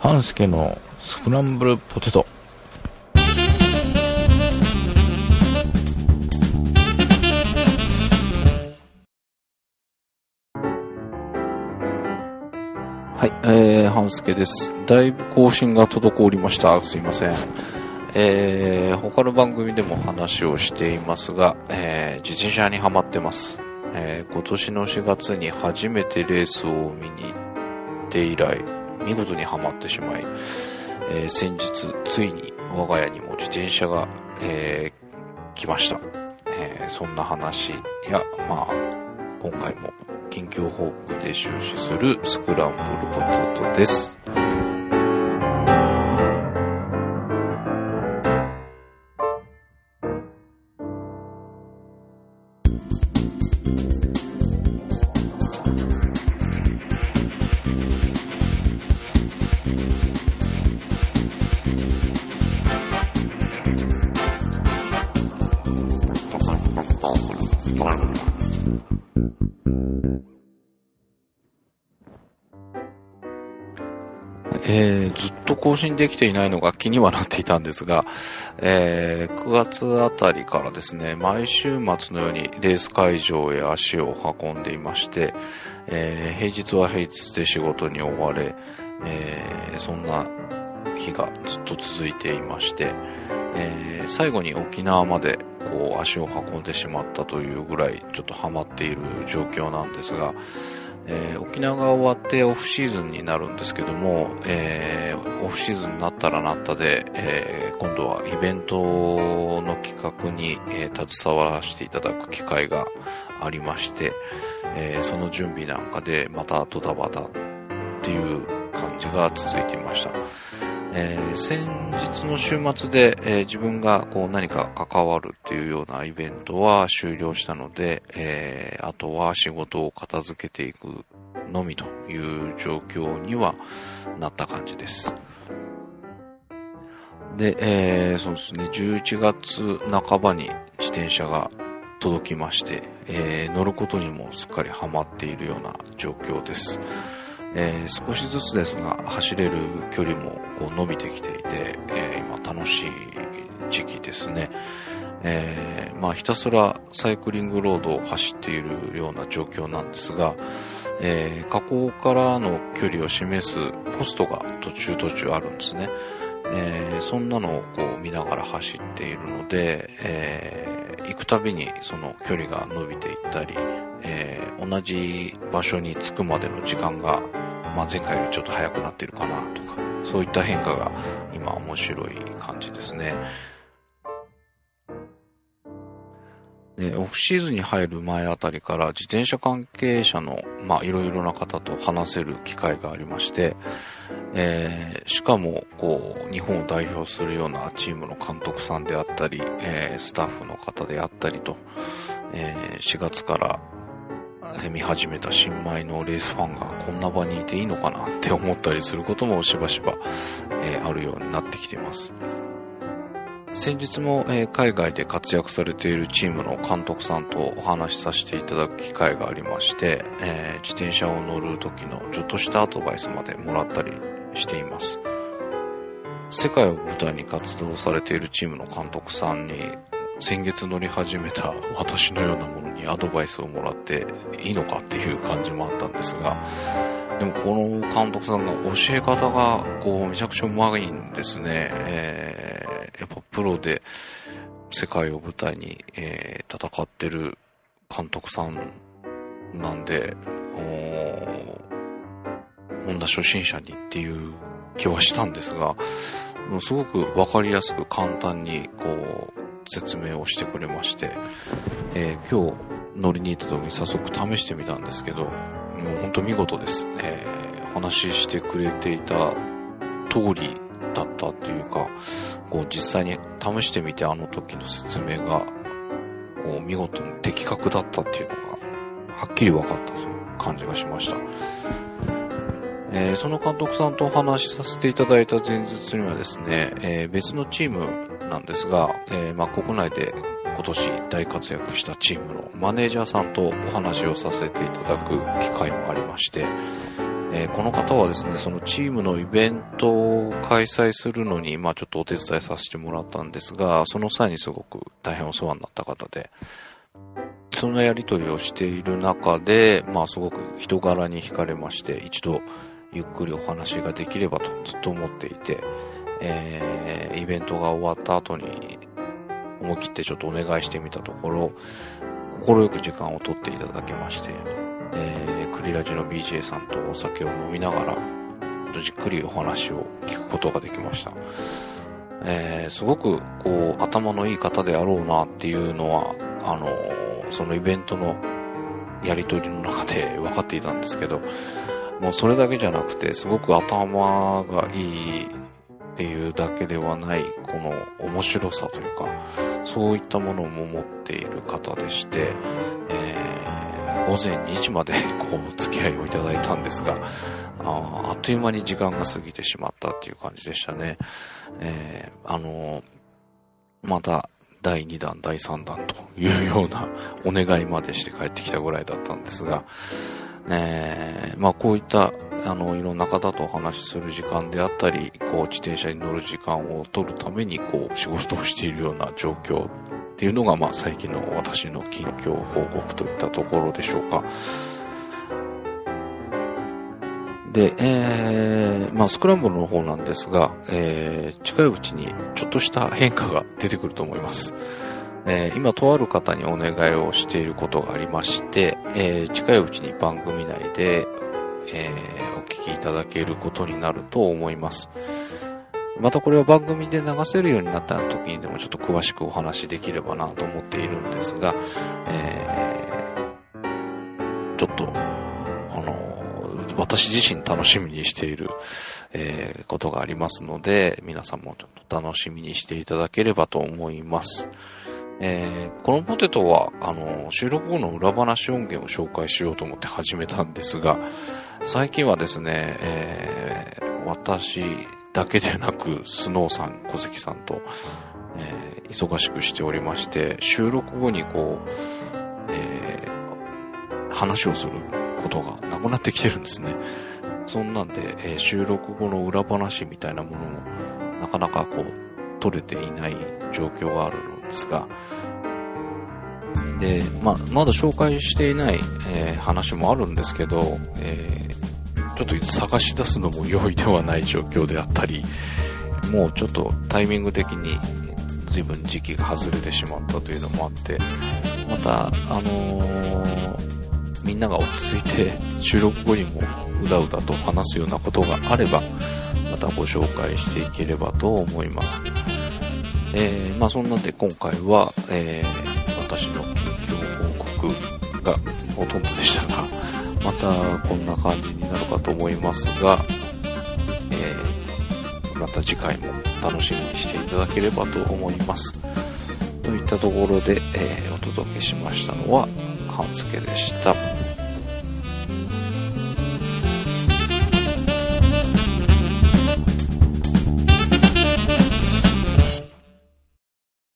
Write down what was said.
半助のスクランブルポテト。はい、えー、半助です。だいぶ更新が滞りました。すいません。えー、他の番組でも話をしていますが、えー、自転車にはまってます。えー、今年の4月に初めてレースを見に行って以来、見事にはまってしまい、えー、先日、ついに我が家にも自転車が、えー、来ました。えー、そんな話や、まあ、今回も近況報告で終始するスクランブルポテトです。えー、ずっと更新できていないのが気にはなっていたんですが、えー、9月あたりからですね、毎週末のようにレース会場へ足を運んでいまして、えー、平日は平日で仕事に追われ、え、そんな日がずっと続いていまして、えー、最後に沖縄までこう足を運んでしまったというぐらいちょっとハマっている状況なんですが、えー、沖縄が終わってオフシーズンになるんですけども、えー、オフシーズンになったらなったで、えー、今度はイベントの企画に、え携わらせていただく機会がありまして、えその準備なんかでまたドタバタっていう感じが続いていました。えー、先日の週末で、えー、自分がこう何か関わるっていうようなイベントは終了したので、えー、あとは仕事を片付けていくのみという状況にはなった感じです。で、えー、そうですね、11月半ばに自転車が届きまして、えー、乗ることにもすっかりハマっているような状況です。えー、少しずつですが走れる距離もこう伸びてきていて、えー、今楽しい時期ですね。えー、まあひたすらサイクリングロードを走っているような状況なんですが、えー、河口からの距離を示すポストが途中途中あるんですね。えー、そんなのをこう見ながら走っているので、え、行くたびにその距離が伸びていったり、え、同じ場所に着くまでの時間がまあ、前回よりちょっと早くなってるかなとか、そういった変化が今面白い感じですね。で、オフシーズンに入る前あたりから自転車関係者の、まあ、いろいろな方と話せる機会がありまして、えー、しかも、こう、日本を代表するようなチームの監督さんであったり、えー、スタッフの方であったりと、えー、4月から見始めた新米のレースファンがこんな場にいていいのかなって思ったりすることもしばしば、えー、あるようになってきています。先日も、えー、海外で活躍されているチームの監督さんとお話しさせていただく機会がありまして、えー、自転車を乗る時のちょっとしたアドバイスまでもらったりしています。世界を舞台に活動されているチームの監督さんに先月乗り始めた私のようなものにアドバイスをもらっていいのかっていう感じもあったんですが、でもこの監督さんの教え方がこうめちゃくちゃうまいんですね。えー、やっぱプロで世界を舞台に、えー、戦ってる監督さんなんで、ホンダ初心者にっていう気はしたんですが、すごくわかりやすく簡単にこう説明をしてくれまして、えー、今日乗りに行った時に早速試してみたんですけど、もう本当見事です。えー、話してくれていた通りだったというか、こう実際に試してみてあの時の説明が、こう見事に的確だったっていうのが、はっきり分かったという感じがしました。えー、その監督さんとお話しさせていただいた前日にはですね、えー、別のチームなんですが、えー、まあ、国内で今年大活躍したチームのマネージャーさんとお話をさせていただく機会もありまして、えー、この方はですね、そのチームのイベントを開催するのに、まあちょっとお手伝いさせてもらったんですが、その際にすごく大変お世話になった方で、そんなやりとりをしている中で、まあすごく人柄に惹かれまして、一度ゆっくりお話ができればとずっと思っていて、えー、イベントが終わった後に思い切ってちょっとお願いしてみたところ、心よく時間を取っていただけまして、えー、クリラジの BJ さんとお酒を飲みながら、じっくりお話を聞くことができました。えー、すごく、こう、頭のいい方であろうなっていうのは、あのー、そのイベントのやりとりの中で 分かっていたんですけど、もうそれだけじゃなくて、すごく頭がいいっていうだけではない、この面白さというか、そういったものも持っている方でしてえ、午前2時まで こう、付き合いをいただいたんですが、ああっという間に時間が過ぎてしまったっていう感じでしたね。えー、あの、また、第2弾、第3弾というようなお願いまでして帰ってきたぐらいだったんですが、えー、まあこういった、あの、いろんな方とお話しする時間であったり、こう、自転車に乗る時間を取るために、こう、仕事をしているような状況っていうのが、まあ、最近の私の近況報告といったところでしょうか。で、えー、まあ、スクランブルの方なんですが、えー、近いうちにちょっとした変化が出てくると思います。えー、今、とある方にお願いをしていることがありまして、えー、近いうちに番組内で、えー、お聞きいただけることになると思います。またこれは番組で流せるようになった時にでもちょっと詳しくお話しできればなと思っているんですが、えー、ちょっと、あの、私自身楽しみにしている、えー、ことがありますので、皆さんもちょっと楽しみにしていただければと思います。えー、このポテトは、あの、収録後の裏話音源を紹介しようと思って始めたんですが、最近はですね、えー、私、だけでなく、スノーさん、小関さんと、えー、忙しくしておりまして、収録後にこう、え、話をすることがなくなってきてるんですね。そんなんで、え、収録後の裏話みたいなものも、なかなかこう、取れていない状況があるですが、で、まあ、まだ紹介していない、えー、話もあるんですけど、えー、ちょっと探し出すのも容易ではない状況であったり、もうちょっとタイミング的に随分時期が外れてしまったというのもあって、また、あのー、みんなが落ち着いて収録後にもうだうだと話すようなことがあれば、またご紹介していければと思います。えー、まあそんなんで今回は、えー、私の近況報告がほとんどでしたが、またこんな感じになるかと思いますが、えー、また次回も楽しみにしていただければと思います。といったところで、えー、お届けしましたのは、半助でした。